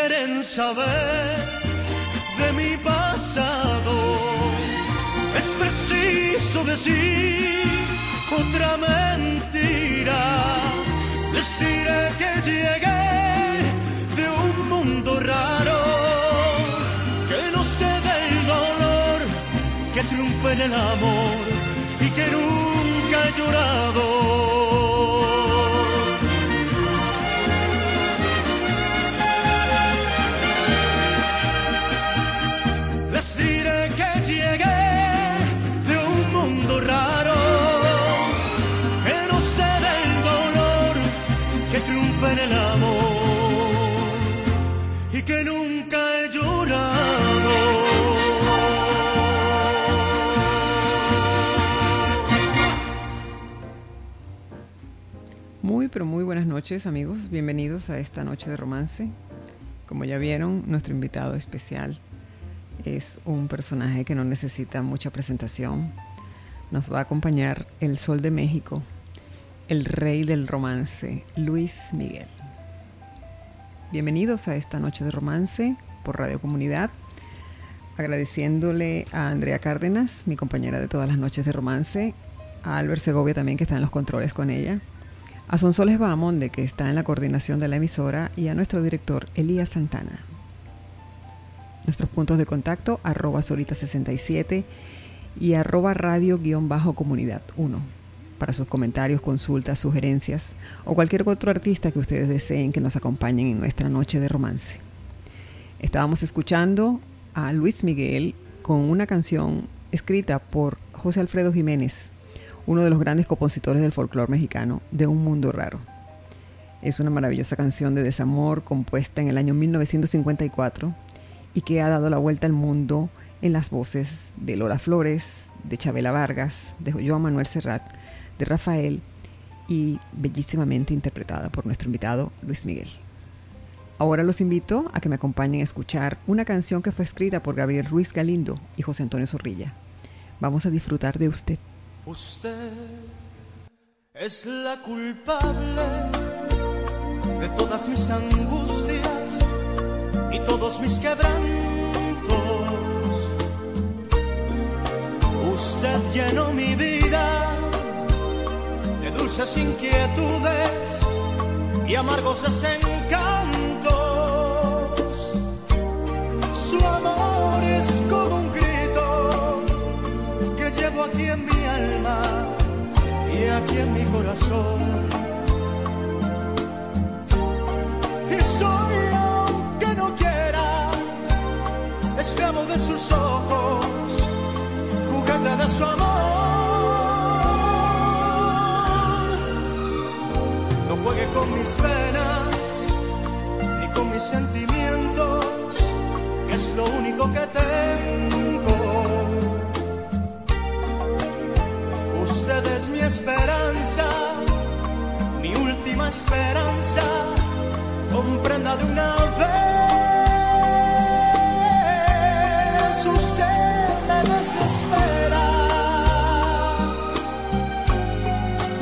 Quieren saber de mi pasado, es preciso decir otra mentira. Les diré que llegué de un mundo raro, que no sé del dolor, que triunfa en el amor y que nunca he llorado. Pero muy buenas noches amigos, bienvenidos a esta noche de romance. Como ya vieron, nuestro invitado especial es un personaje que no necesita mucha presentación. Nos va a acompañar el Sol de México, el rey del romance, Luis Miguel. Bienvenidos a esta noche de romance por Radio Comunidad. Agradeciéndole a Andrea Cárdenas, mi compañera de todas las noches de romance, a Albert Segovia también que está en los controles con ella a Sonsoles Bahamonde, que está en la coordinación de la emisora, y a nuestro director Elías Santana. Nuestros puntos de contacto, arroba solita67 y arroba radio-comunidad 1 para sus comentarios, consultas, sugerencias o cualquier otro artista que ustedes deseen que nos acompañen en nuestra noche de romance. Estábamos escuchando a Luis Miguel con una canción escrita por José Alfredo Jiménez uno de los grandes compositores del folclore mexicano, de Un Mundo Raro. Es una maravillosa canción de desamor compuesta en el año 1954 y que ha dado la vuelta al mundo en las voces de Lola Flores, de Chabela Vargas, de Joan Manuel Serrat, de Rafael y bellísimamente interpretada por nuestro invitado Luis Miguel. Ahora los invito a que me acompañen a escuchar una canción que fue escrita por Gabriel Ruiz Galindo y José Antonio Zorrilla. Vamos a disfrutar de usted. Usted es la culpable de todas mis angustias y todos mis quebrantos. Usted llenó mi vida de dulces inquietudes y amargos desencantos. corazón. Y soy, aunque no quiera, esclavo de sus ojos, jugando a su amor. No juegue con mis penas, ni con mis sentimientos, que es lo único que tengo. Mi esperanza, mi última esperanza, comprenda de una vez. Usted me desespera.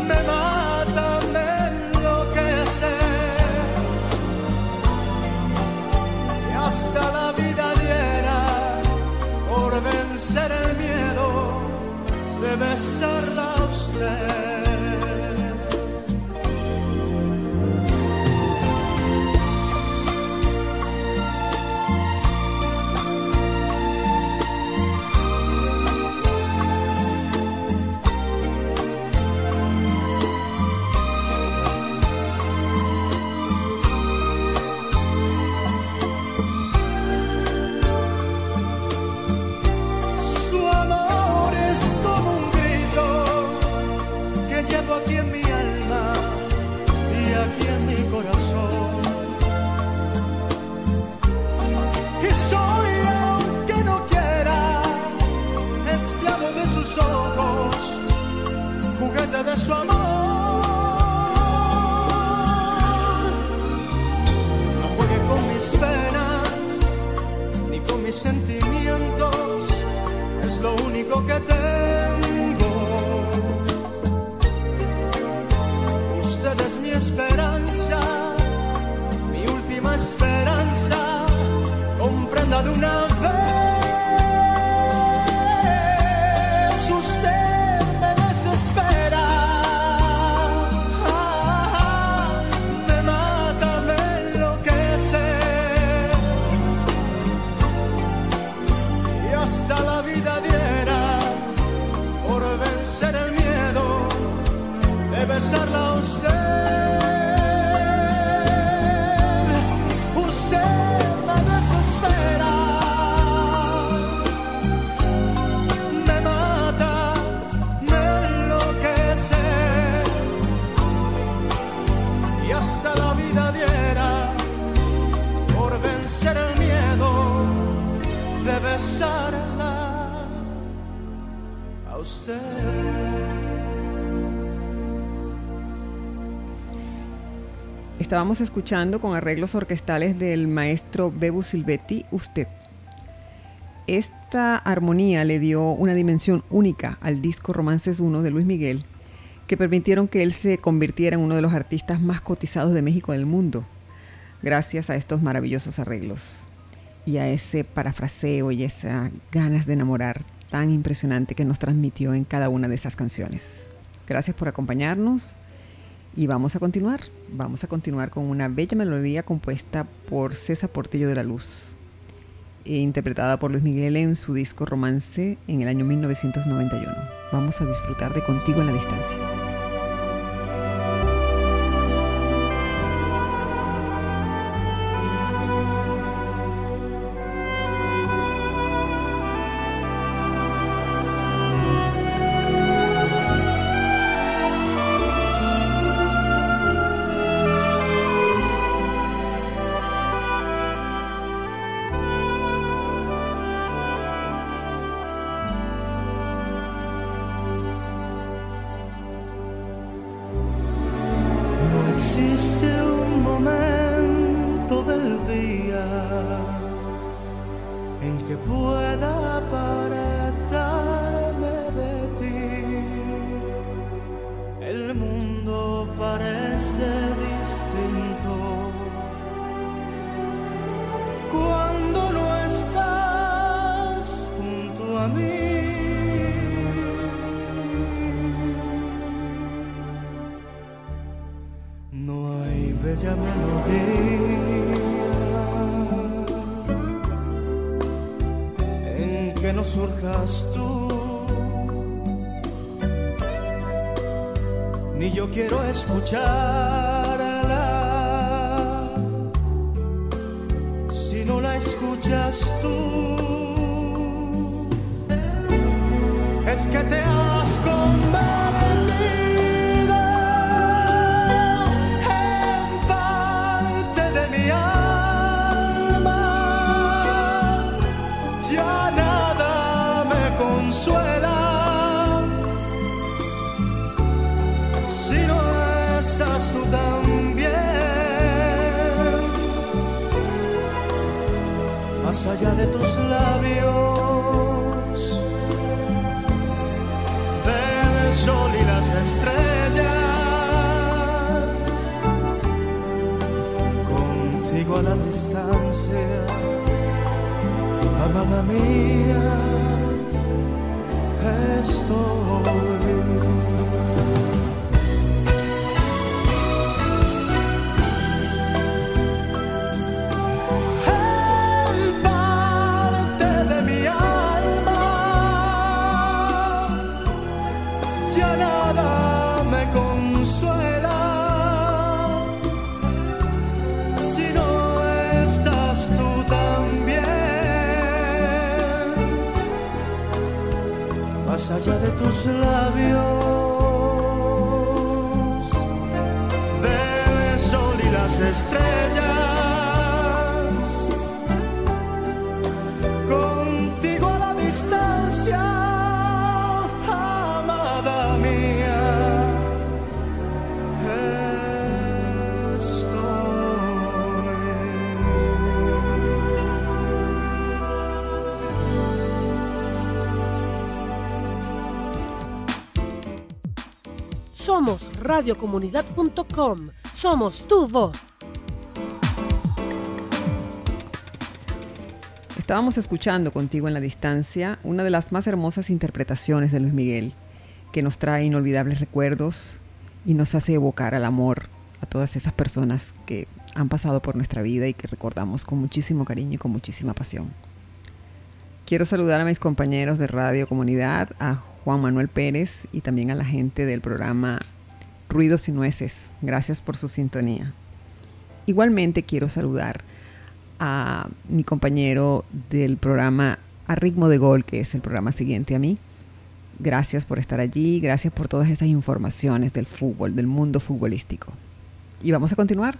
me mata, me enloquece y hasta la vida diera por vencer el miedo de besarla a usted. De su amor. No juegue con mis penas ni con mis sentimientos, es lo único que tengo. De besarla a usted. Estábamos escuchando con arreglos orquestales del maestro Bebu Silvetti, Usted. Esta armonía le dio una dimensión única al disco Romances 1 de Luis Miguel, que permitieron que él se convirtiera en uno de los artistas más cotizados de México en el mundo, gracias a estos maravillosos arreglos y a ese parafraseo y esas ganas de enamorar tan impresionante que nos transmitió en cada una de esas canciones. Gracias por acompañarnos y vamos a continuar. Vamos a continuar con una bella melodía compuesta por César Portillo de la Luz, e interpretada por Luis Miguel en su disco Romance en el año 1991. Vamos a disfrutar de Contigo en la Distancia. No hay bella melodía en que no surjas tú, ni yo quiero escucharla si no la escuchas tú. Es que te has alegria. Tus labios, del sol y las estrellas. radiocomunidad.com. Somos tu voz. Estábamos escuchando contigo en la distancia una de las más hermosas interpretaciones de Luis Miguel, que nos trae inolvidables recuerdos y nos hace evocar al amor a todas esas personas que han pasado por nuestra vida y que recordamos con muchísimo cariño y con muchísima pasión. Quiero saludar a mis compañeros de Radio Comunidad, a Juan Manuel Pérez y también a la gente del programa Ruidos y Nueces. Gracias por su sintonía. Igualmente quiero saludar a mi compañero del programa A Ritmo de Gol, que es el programa siguiente a mí. Gracias por estar allí, gracias por todas esas informaciones del fútbol, del mundo futbolístico. Y vamos a continuar.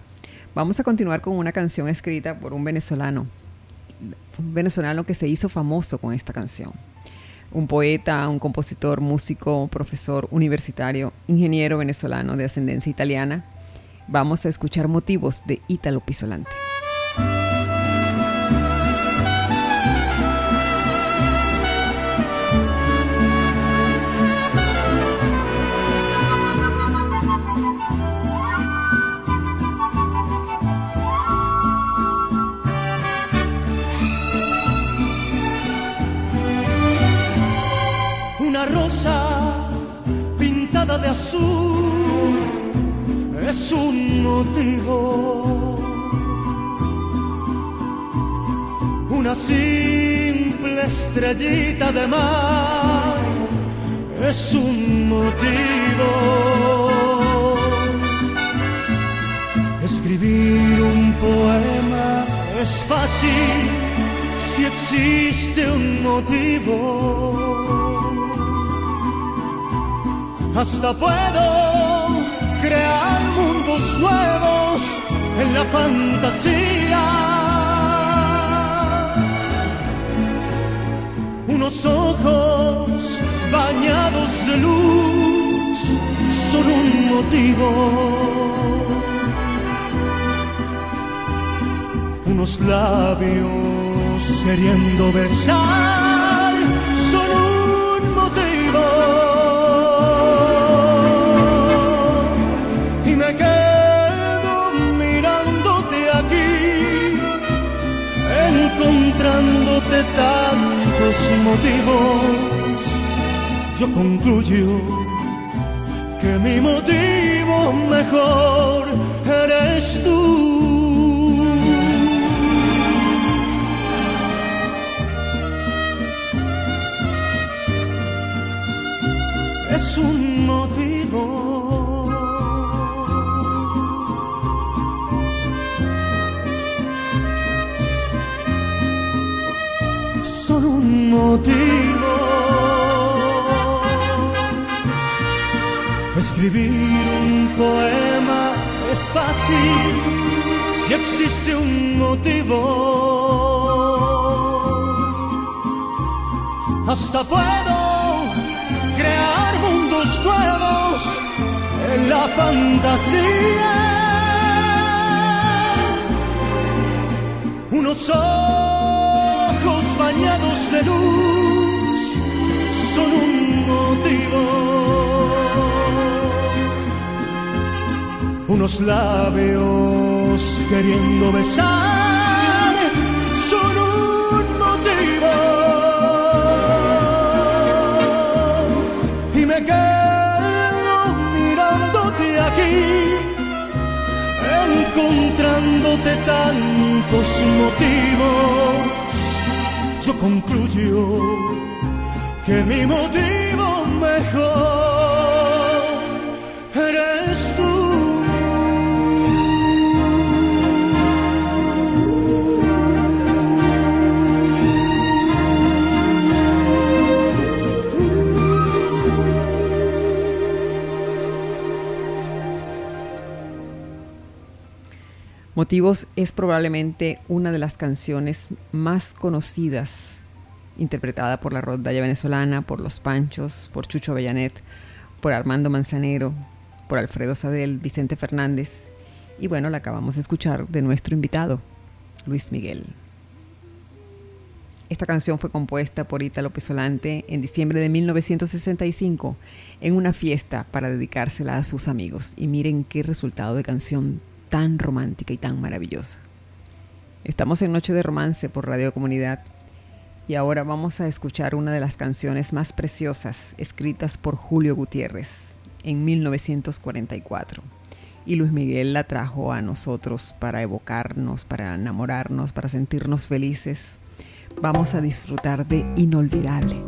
Vamos a continuar con una canción escrita por un venezolano, un venezolano que se hizo famoso con esta canción un poeta, un compositor, músico, profesor universitario, ingeniero venezolano de ascendencia italiana. Vamos a escuchar motivos de Ítalo Pisolante. Azul es un motivo. Una simple estrellita de mar es un motivo. Escribir un poema es fácil si existe un motivo hasta puedo crear mundos nuevos en la fantasía. Unos ojos bañados de luz son un motivo. Unos labios queriendo besar son un tantos motivos, yo concluyo que mi motivo mejor eres tú. Es un motivo. Escribir un poema es fácil si existe un motivo. Hasta puedo crear mundos nuevos en la fantasía. Unos labios queriendo besar son un motivo. Y me quedo mirándote aquí, encontrándote tantos motivos yo concluyo que mi motivo mejor Motivos es probablemente una de las canciones más conocidas, interpretada por la rondalla venezolana, por Los Panchos, por Chucho Avellanet, por Armando Manzanero, por Alfredo Sadel, Vicente Fernández y bueno, la acabamos de escuchar de nuestro invitado, Luis Miguel. Esta canción fue compuesta por Italo Pesolante en diciembre de 1965 en una fiesta para dedicársela a sus amigos. Y miren qué resultado de canción tan romántica y tan maravillosa. Estamos en Noche de Romance por Radio Comunidad y ahora vamos a escuchar una de las canciones más preciosas escritas por Julio Gutiérrez en 1944. Y Luis Miguel la trajo a nosotros para evocarnos, para enamorarnos, para sentirnos felices. Vamos a disfrutar de Inolvidable.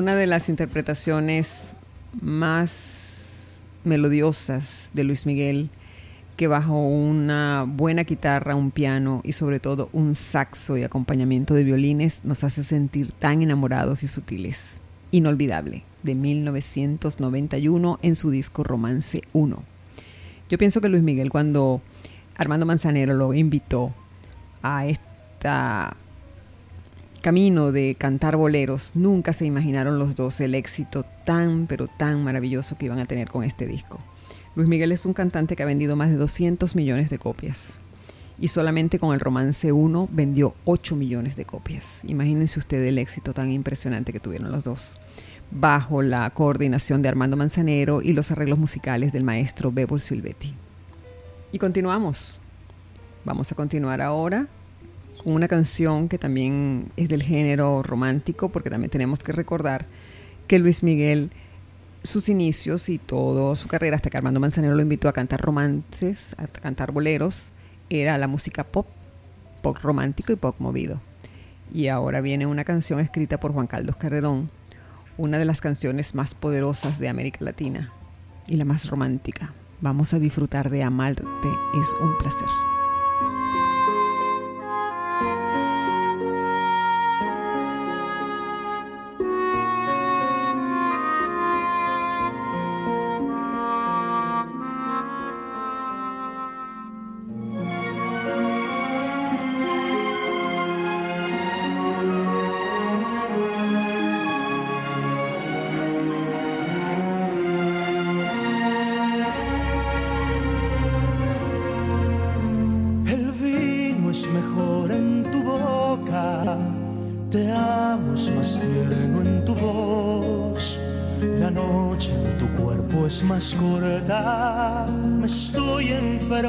Una de las interpretaciones más melodiosas de Luis Miguel que bajo una buena guitarra, un piano y sobre todo un saxo y acompañamiento de violines nos hace sentir tan enamorados y sutiles. Inolvidable, de 1991 en su disco Romance 1. Yo pienso que Luis Miguel cuando Armando Manzanero lo invitó a esta camino de cantar boleros, nunca se imaginaron los dos el éxito tan, pero tan maravilloso que iban a tener con este disco. Luis Miguel es un cantante que ha vendido más de 200 millones de copias y solamente con el Romance 1 vendió 8 millones de copias. Imagínense usted el éxito tan impresionante que tuvieron los dos, bajo la coordinación de Armando Manzanero y los arreglos musicales del maestro Bebo Silvetti. Y continuamos. Vamos a continuar ahora con una canción que también es del género romántico, porque también tenemos que recordar que Luis Miguel, sus inicios y toda su carrera, hasta que Armando Manzanero lo invitó a cantar romances, a cantar boleros, era la música pop, pop romántico y pop movido. Y ahora viene una canción escrita por Juan Carlos Carrerón, una de las canciones más poderosas de América Latina y la más romántica. Vamos a disfrutar de Amarte, es un placer.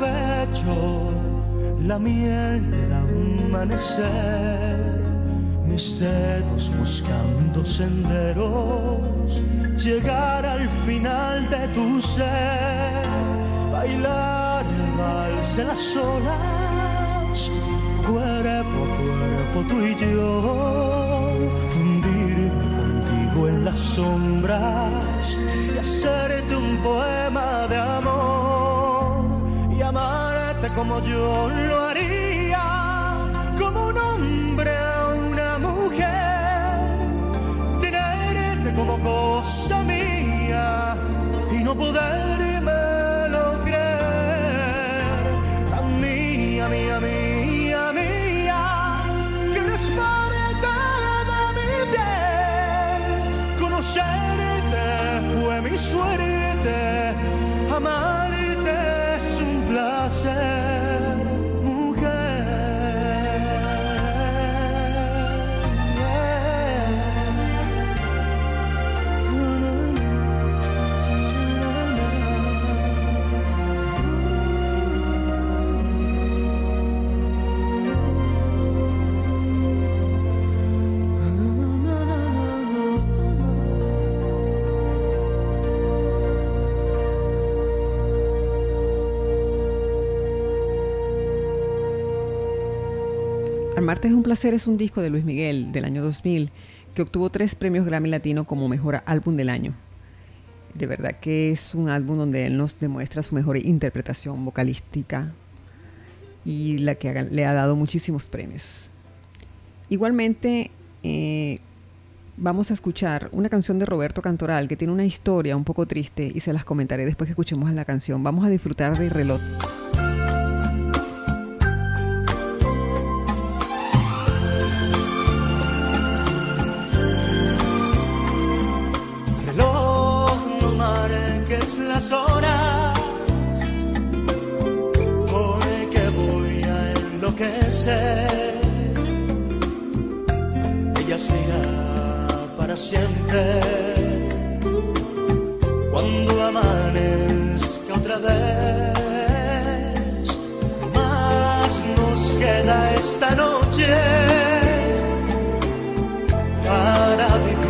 pecho la miel del amanecer, mis dedos buscando senderos llegar al final de tu ser, bailar el vals de las olas, cuerpo a cuerpo tú y yo, fundirme contigo en las sombras y hacerte un poema de amor como yo lo haría, como un hombre como cosa mía y no poderme Martes es un placer es un disco de Luis Miguel del año 2000 que obtuvo tres premios Grammy Latino como mejor álbum del año. De verdad que es un álbum donde él nos demuestra su mejor interpretación vocalística y la que le ha dado muchísimos premios. Igualmente, eh, vamos a escuchar una canción de Roberto Cantoral que tiene una historia un poco triste y se las comentaré después que escuchemos la canción. Vamos a disfrutar de. Reloj, las horas, porque voy a enloquecer. Ella se para siempre. Cuando amanezca otra vez, más nos queda esta noche para vivir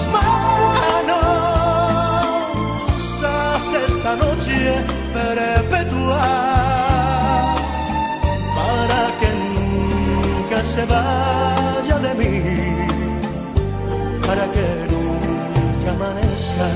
tus manos. Haz esta noche perpetua para que nunca se vaya de mí. Para que nunca amanezca.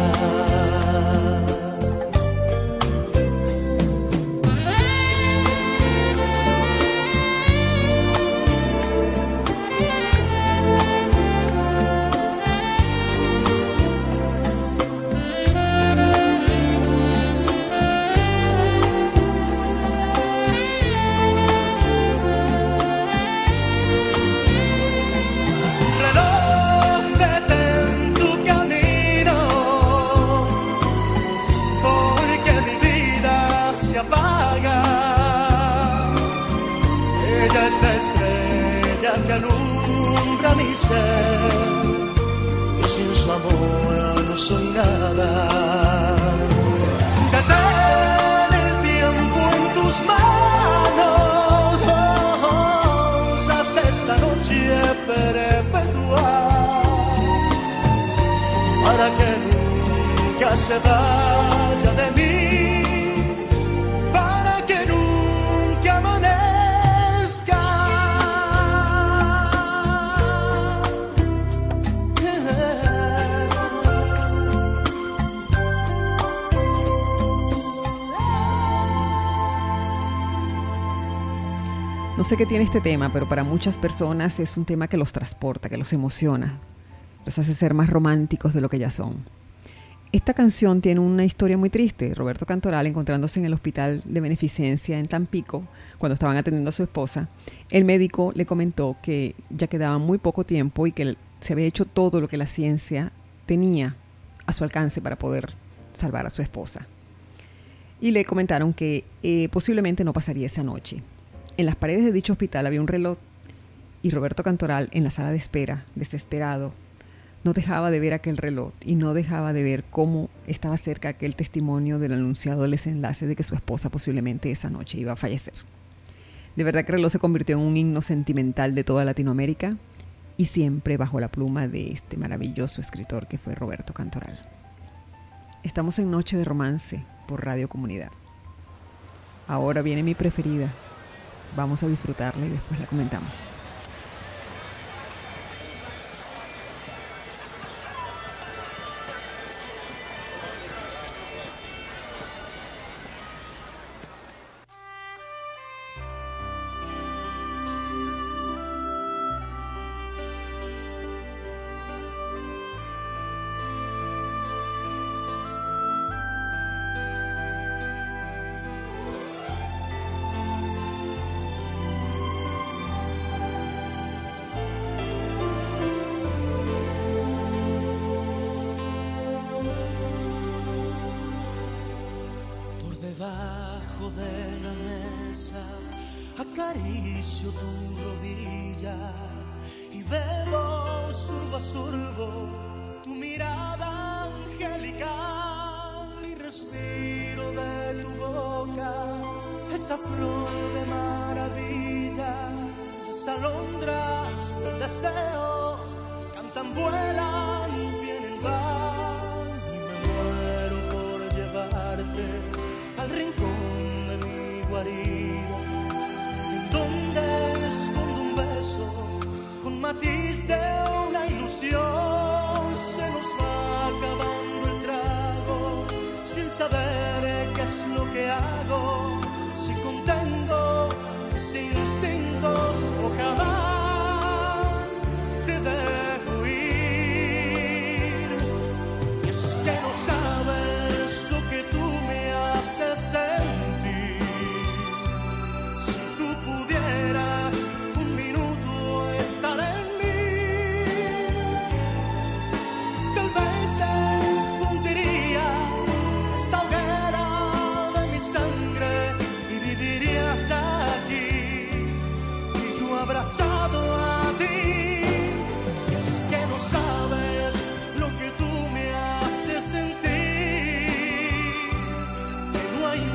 Y sin su amor no soy nada. Detén el tiempo en tus manos, haz esta noche perpetua. Para que nunca se vaya No sé qué tiene este tema, pero para muchas personas es un tema que los transporta, que los emociona, los hace ser más románticos de lo que ya son. Esta canción tiene una historia muy triste. Roberto Cantoral, encontrándose en el hospital de beneficencia en Tampico, cuando estaban atendiendo a su esposa, el médico le comentó que ya quedaba muy poco tiempo y que se había hecho todo lo que la ciencia tenía a su alcance para poder salvar a su esposa. Y le comentaron que eh, posiblemente no pasaría esa noche. En las paredes de dicho hospital había un reloj y Roberto Cantoral, en la sala de espera, desesperado, no dejaba de ver aquel reloj y no dejaba de ver cómo estaba cerca aquel testimonio del anunciado desenlace de que su esposa posiblemente esa noche iba a fallecer. De verdad que el reloj se convirtió en un himno sentimental de toda Latinoamérica y siempre bajo la pluma de este maravilloso escritor que fue Roberto Cantoral. Estamos en Noche de Romance por Radio Comunidad. Ahora viene mi preferida, vamos a disfrutarla y después la comentamos. Tu rodilla y bebo surbo a surbo tu mirada angelical y respiro de tu boca esa flor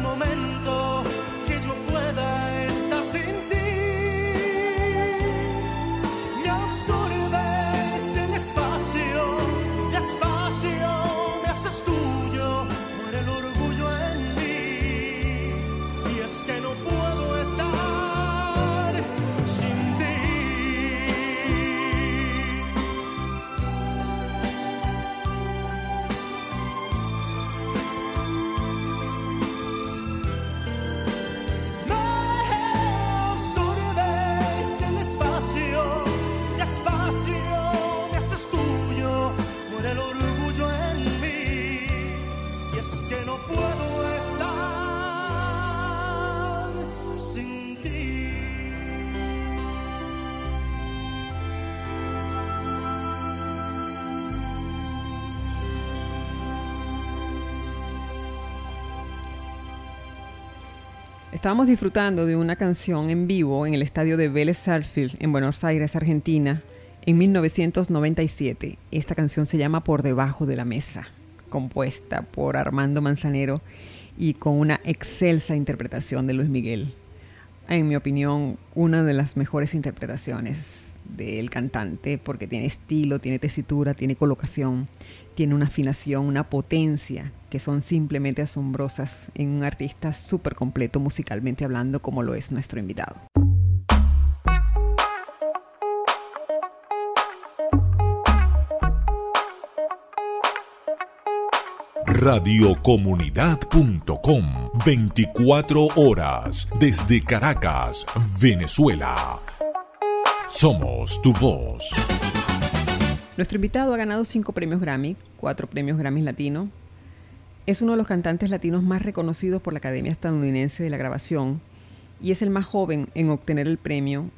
momento Estábamos disfrutando de una canción en vivo en el estadio de Vélez Sarsfield en Buenos Aires, Argentina, en 1997. Esta canción se llama Por debajo de la mesa, compuesta por Armando Manzanero y con una excelsa interpretación de Luis Miguel. En mi opinión, una de las mejores interpretaciones del cantante porque tiene estilo, tiene tesitura, tiene colocación, tiene una afinación, una potencia que son simplemente asombrosas en un artista súper completo musicalmente hablando como lo es nuestro invitado. Radiocomunidad.com 24 horas desde Caracas, Venezuela. Somos tu voz. Nuestro invitado ha ganado cinco premios Grammy, cuatro premios Grammy Latino. Es uno de los cantantes latinos más reconocidos por la Academia Estadounidense de la Grabación y es el más joven en obtener el premio.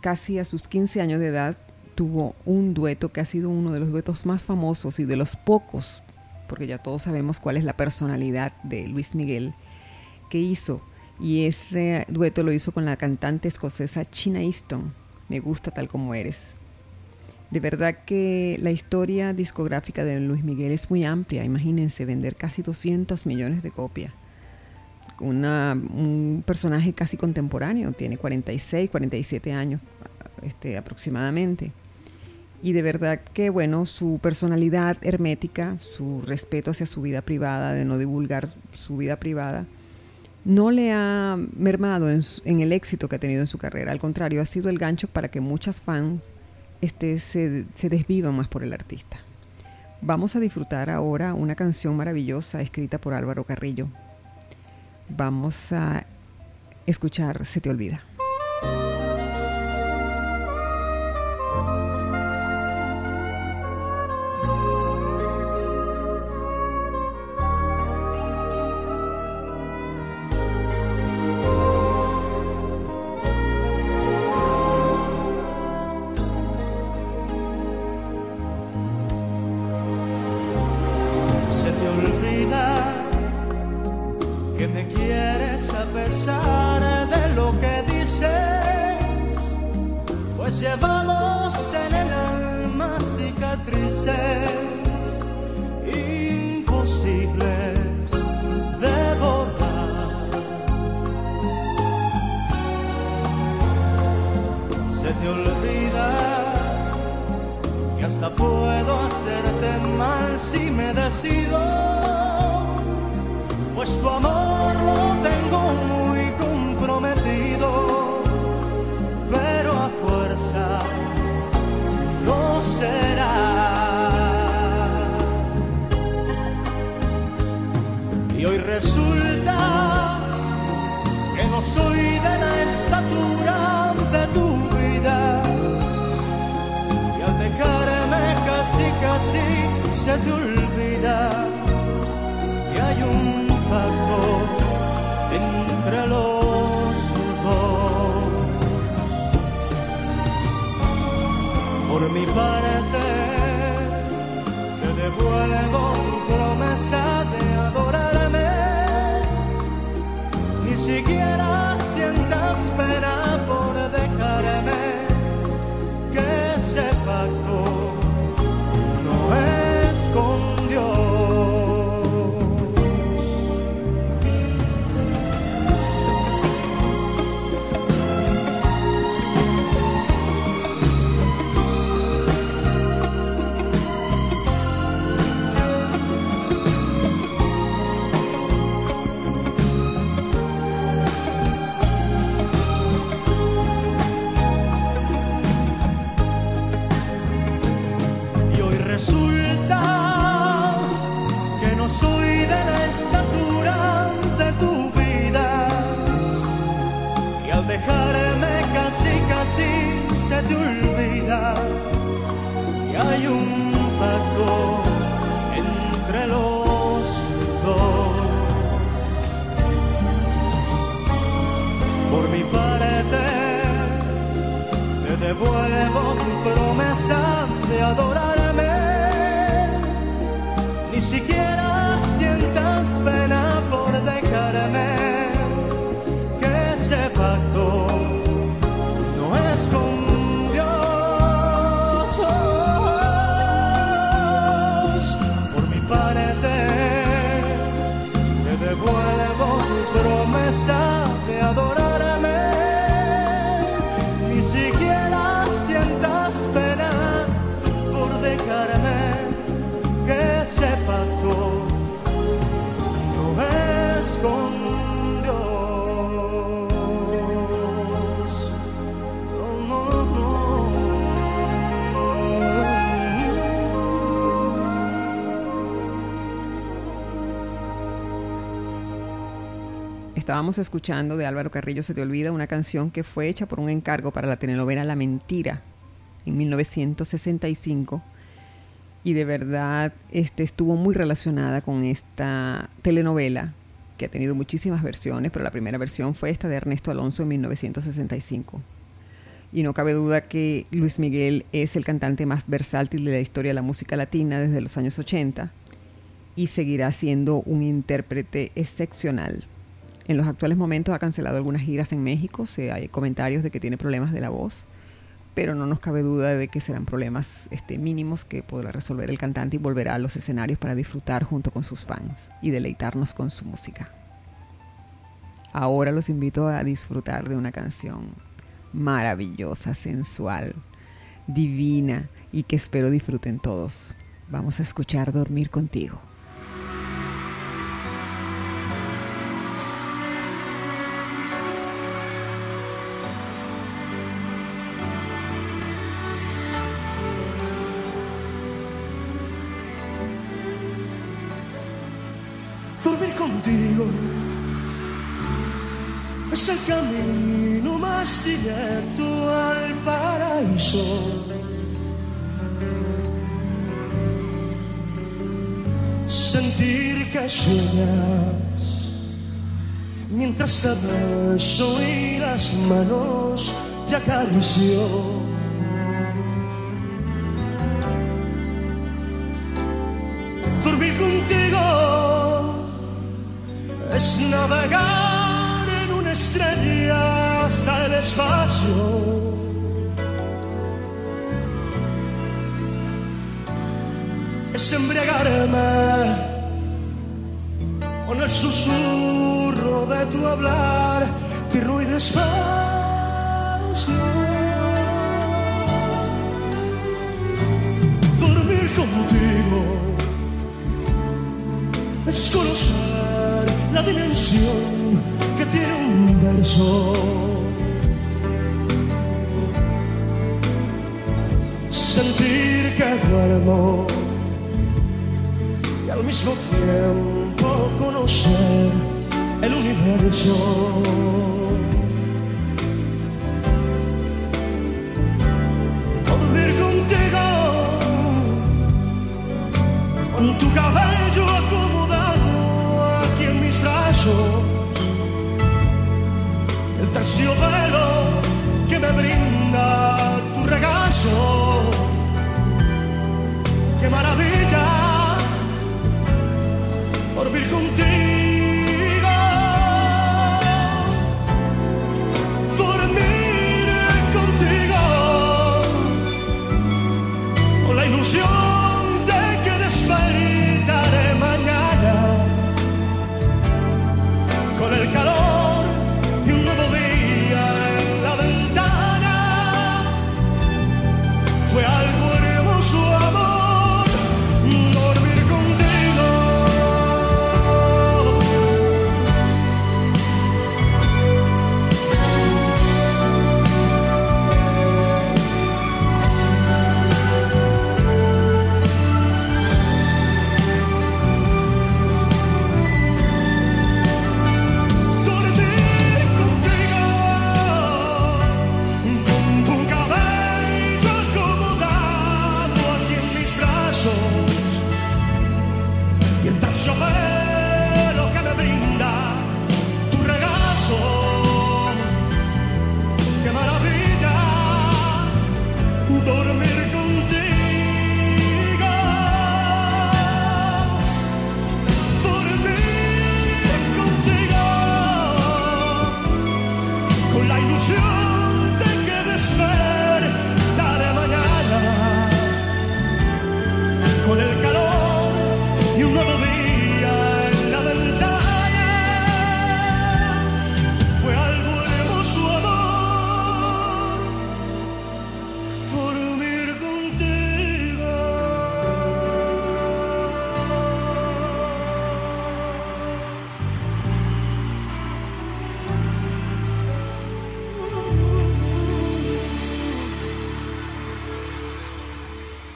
Casi a sus 15 años de edad tuvo un dueto que ha sido uno de los duetos más famosos y de los pocos, porque ya todos sabemos cuál es la personalidad de Luis Miguel, que hizo. Y ese dueto lo hizo con la cantante escocesa China Easton. Me gusta tal como eres. De verdad que la historia discográfica de Luis Miguel es muy amplia. Imagínense vender casi 200 millones de copias. Una, un personaje casi contemporáneo, tiene 46, 47 años este, aproximadamente. Y de verdad que, bueno, su personalidad hermética, su respeto hacia su vida privada, de no divulgar su vida privada, no le ha mermado en, el éxito que ha tenido en su carrera. Al contrario, ha sido el gancho para que muchas fans este, se, se desvivan más por el artista. Vamos a disfrutar ahora una canción maravillosa escrita por Álvaro Carrillo. Vamos a escuchar Se te olvida. Se te olvida. Que hasta puedo hacerte mal si me decido, pues tu amor lo tengo muy comprometido, pero a fuerza no será. Se te olvida que hay un pacto entre los dos. Por mi parte, te devuelvo tu promesa de adorarme. Ni siquiera sientas pena por dejarme que ese pacto se te olvida. Y hay un pacto entre los dos. Por mi parte te devuelvo Estábamos escuchando de Álvaro Carrillo Se te olvida una canción que fue hecha por un encargo para la telenovela La Mentira en 1965 y de verdad este, estuvo muy relacionada con esta telenovela que ha tenido muchísimas versiones, pero la primera versión fue esta de Ernesto Alonso en 1965. Y no cabe duda que Luis Miguel es el cantante más versátil de la historia de la música latina desde los años 80 y seguirá siendo un intérprete excepcional. En los actuales momentos ha cancelado algunas giras en México, se hay comentarios de que tiene problemas de la voz, pero no nos cabe duda de que serán problemas este, mínimos que podrá resolver el cantante y volverá a los escenarios para disfrutar junto con sus fans y deleitarnos con su música. Ahora los invito a disfrutar de una canción maravillosa, sensual, divina y que espero disfruten todos. Vamos a escuchar Dormir contigo. Es el camino más directo al paraíso. Sentir que sueñas mientras te beso y las manos te acaricio. Navegar en una estrella despacio. Es embriagarme con el susurro de tu hablar, tierno y despacio. Dormir contigo es conocer la dimensión que tiene un verso. Sentir que duermo y al mismo tiempo conocer el universo. El terciopelo que me brinda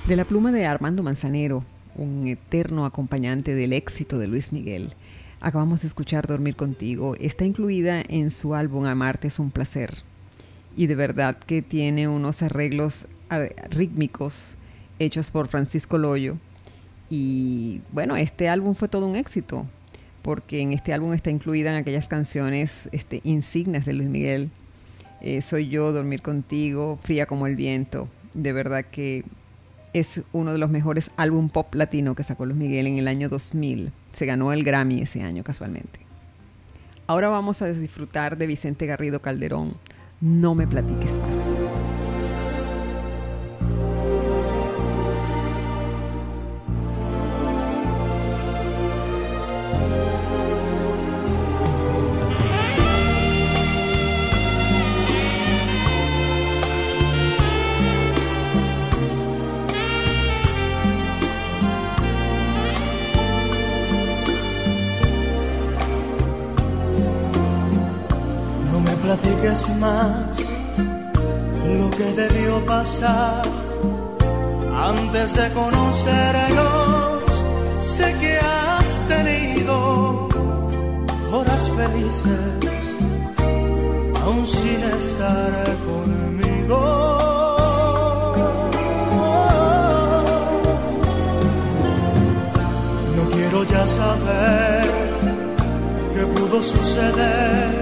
De la pluma de Armando Manzanero, un eterno acompañante del éxito de Luis Miguel, acabamos de escuchar Dormir contigo. Está incluida en su álbum Amarte es un placer. Y de verdad que tiene unos arreglos rítmicos hechos por Francisco Loyo. Y bueno, este álbum fue todo un éxito, porque en este álbum está incluida en aquellas canciones este, insignes de Luis Miguel. Eh, Soy yo, Dormir contigo, Fría como el viento. De verdad que es uno de los mejores álbum pop latino que sacó Luis Miguel en el año 2000. Se ganó el Grammy ese año casualmente. Ahora vamos a disfrutar de Vicente Garrido Calderón. No me platiques más. Platiques más lo que debió pasar antes de conocernos. Sé que has tenido horas felices, aún sin estar conmigo. No quiero ya saber qué pudo suceder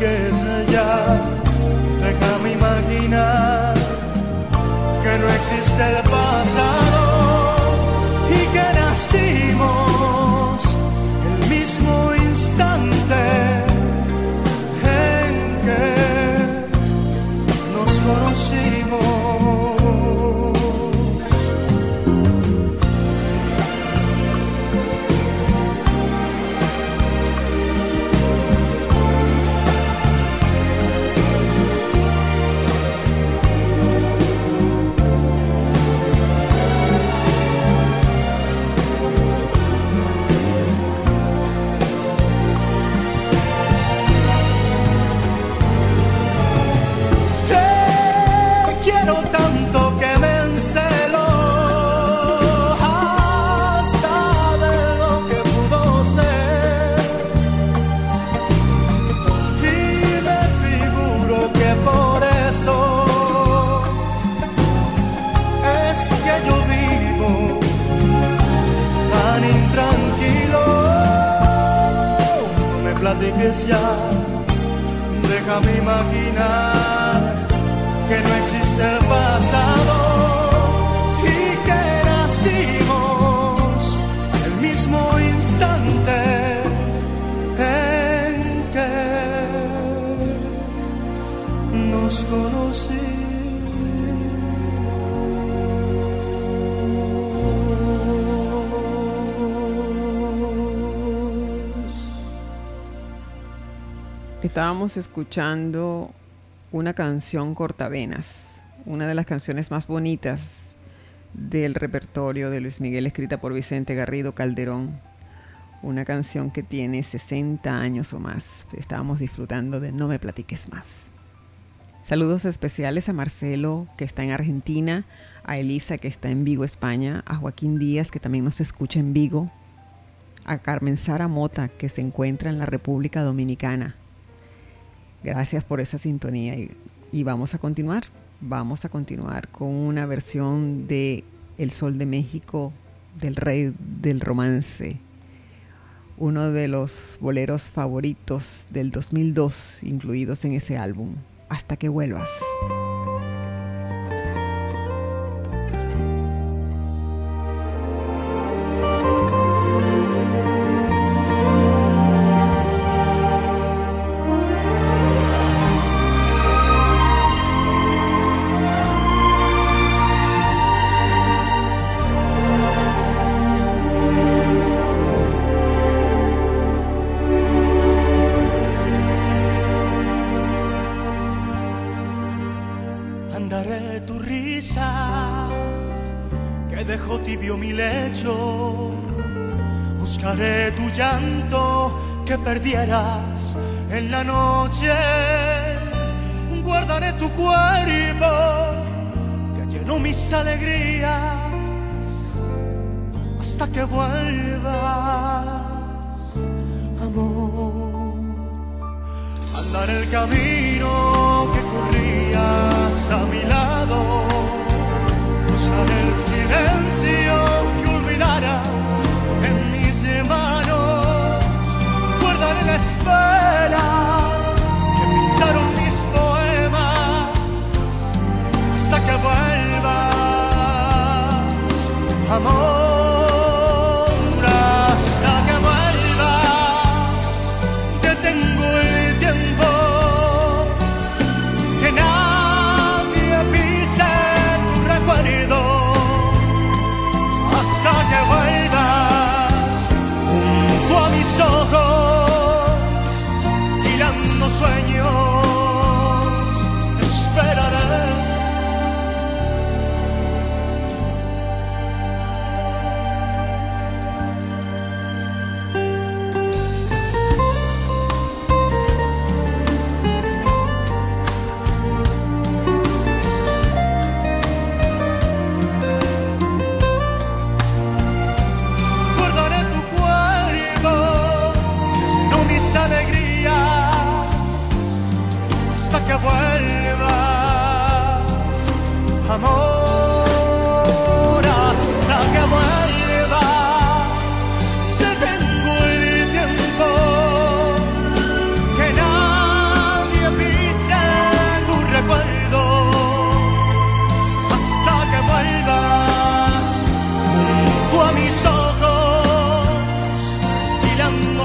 Ya, déjame imaginar que no existe el pasado ya déjame imaginar que no existe el pasado Estábamos escuchando una canción cortavenas, una de las canciones más bonitas del repertorio de Luis Miguel escrita por Vicente Garrido Calderón, una canción que tiene 60 años o más. Estábamos disfrutando de No me platiques más. Saludos especiales a Marcelo, que está en Argentina, a Elisa, que está en Vigo, España, a Joaquín Díaz, que también nos escucha en Vigo, a Carmen Sara Mota, que se encuentra en la República Dominicana. Gracias por esa sintonía y, vamos a continuar. Vamos a continuar con una versión de El Sol de México del Rey del Romance, uno de los boleros favoritos del 2002 incluidos en ese álbum. Hasta que vuelvas. En la noche. Guardaré tu cuerpo que llenó mis alegrías hasta que vuelvas, amor. Andar el camino que corrías a mi lado, buscar el silencio la espera que pintaron mis poemas hasta que vuelvas, amor.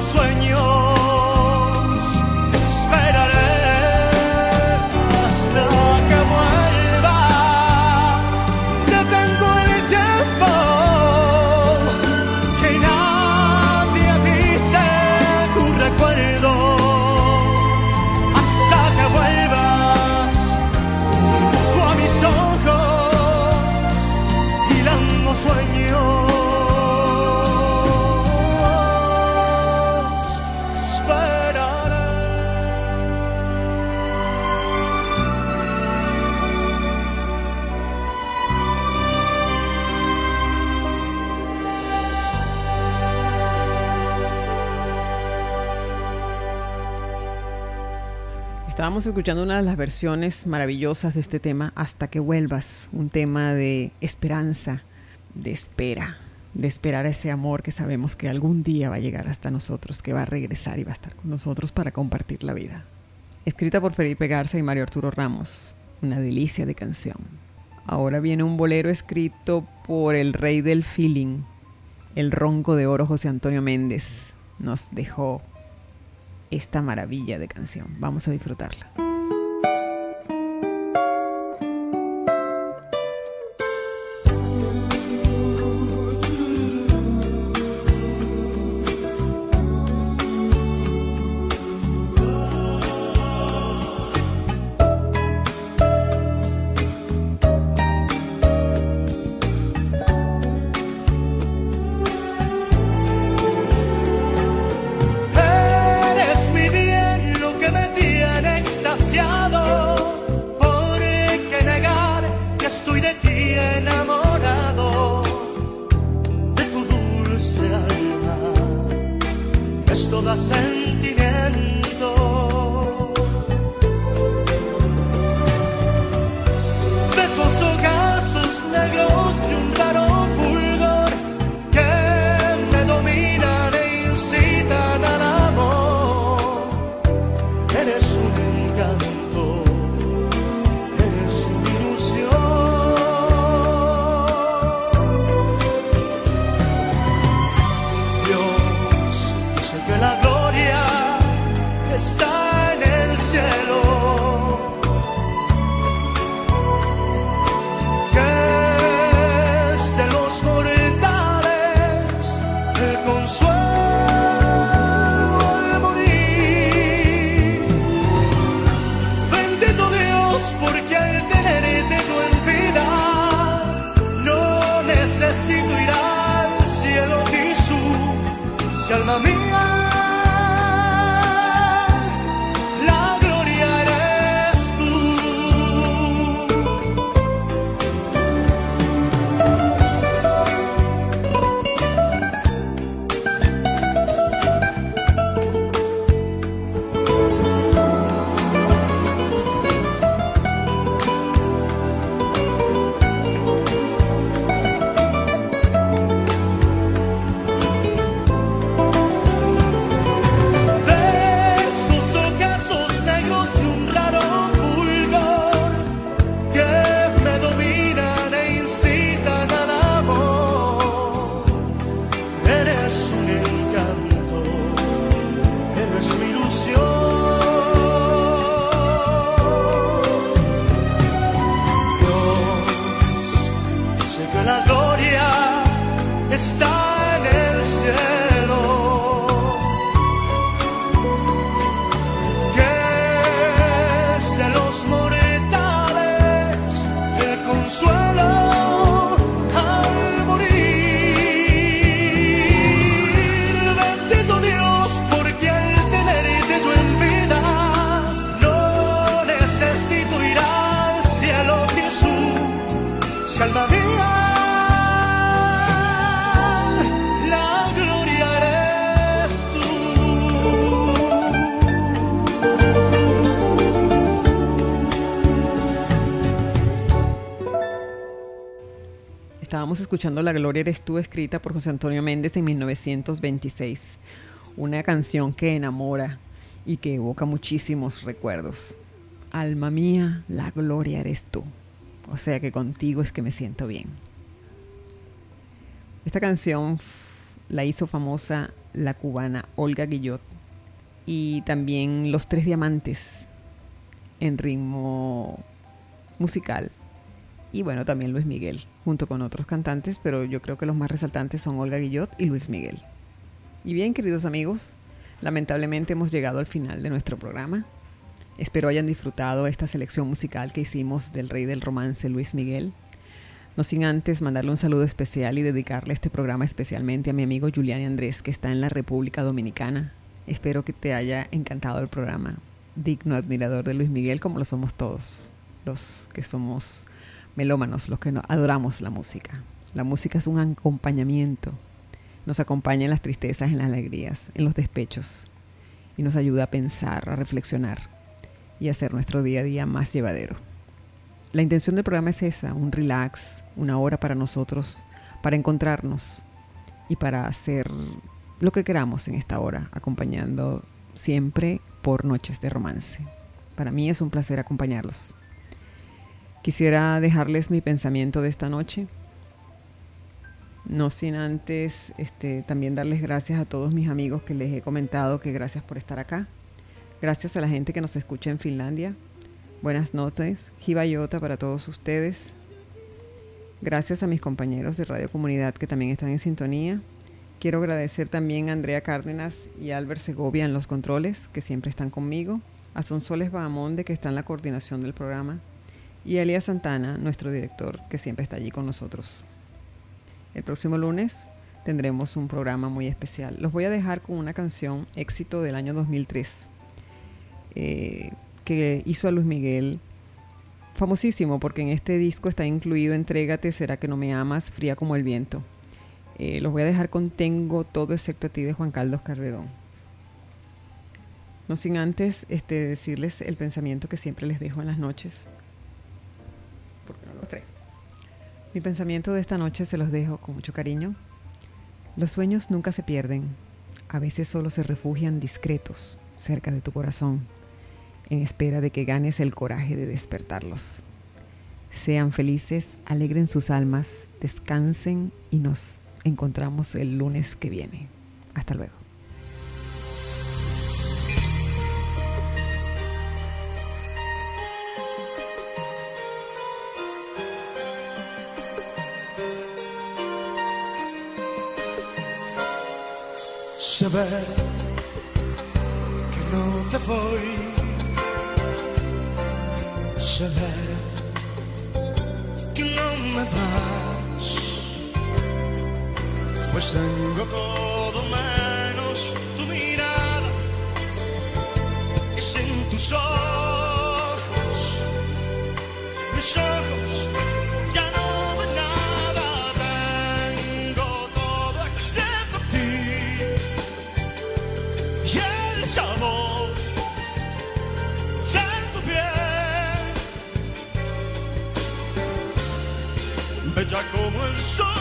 nosso Estábamos escuchando una de las versiones maravillosas de este tema, Hasta que vuelvas, un tema de esperanza, de espera, de esperar ese amor que sabemos que algún día va a llegar hasta nosotros, que va a regresar y va a estar con nosotros para compartir la vida. Escrita por Felipe Garza y Mario Arturo Ramos, una delicia de canción. Ahora viene un bolero escrito por el rey del feeling, el ronco de oro José Antonio Méndez. Nos dejó esta maravilla de canción. Vamos a disfrutarla. 化身。Escuchando La Gloria eres tú, escrita por José Antonio Méndez en 1926. Una canción que enamora y que evoca muchísimos recuerdos. Alma mía, la gloria eres tú. O sea que contigo es que me siento bien. Esta canción la hizo famosa la cubana Olga Guillot y también Los Tres Diamantes en ritmo musical y bueno, también Luis Miguel, junto con otros cantantes, pero yo creo que los más resaltantes son Olga Guillot y Luis Miguel. Y bien, queridos amigos, lamentablemente hemos llegado al final de nuestro programa. Espero hayan disfrutado esta selección musical que hicimos del rey del romance Luis Miguel. No sin antes mandarle un saludo especial y dedicarle este programa especialmente a mi amigo Julián Andrés, que está en la República Dominicana. Espero que te haya encantado el programa. Digno admirador de Luis Miguel, como lo somos todos los que somos melómanos, los que adoramos la música. La música es un acompañamiento. Nos acompaña en las tristezas, en las alegrías, en los despechos. Y nos ayuda a pensar, a reflexionar. y hacer nuestro día a día más llevadero. La intención del programa es esa, un relax, una hora para nosotros, para encontrarnos y para hacer lo que queramos en esta hora, acompañando siempre por noches de romance. Para mí es un placer acompañarlos. Quisiera dejarles mi pensamiento de esta noche. No sin antes este, también darles gracias a todos mis amigos que les he comentado que gracias por estar acá. Gracias a la gente que nos escucha en Finlandia, Buenas noches, Jibayota para todos ustedes. Gracias a mis compañeros de Radio Comunidad que también están en sintonía. Quiero agradecer también a Andrea Cárdenas y a Albert Segovia en los controles, que siempre están conmigo, a Sonsoles Bahamonde, que está en la coordinación del programa, y a Elías Santana, nuestro director, que siempre está allí con nosotros. El próximo lunes tendremos un programa muy especial. Los voy a dejar con una canción éxito del año 2003. Eh, que hizo a Luis Miguel famosísimo porque en este disco está incluido Entrégate, será que no me amas, fría como el viento. Eh, los voy a dejar con Tengo todo excepto a ti de Juan Carlos Carredón. No sin antes este, decirles el pensamiento que siempre les dejo en las noches. Mi pensamiento de esta noche se los dejo con mucho cariño. Los sueños nunca se pierden, a veces solo se refugian discretos cerca de tu corazón en espera de que ganes el coraje de despertarlos. Sean felices, alegren sus almas, descansen y nos encontramos el lunes que viene. Hasta luego. Se que no te voy. Se que no me vas, pues tengo todo menos tu mirada, es en tus ojos, como el sol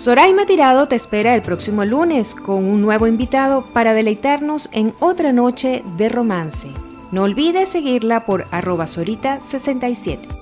Soraima Tirado te espera el próximo lunes con un nuevo invitado para deleitarnos en otra noche de romance. No olvides seguirla por arroba sorita67.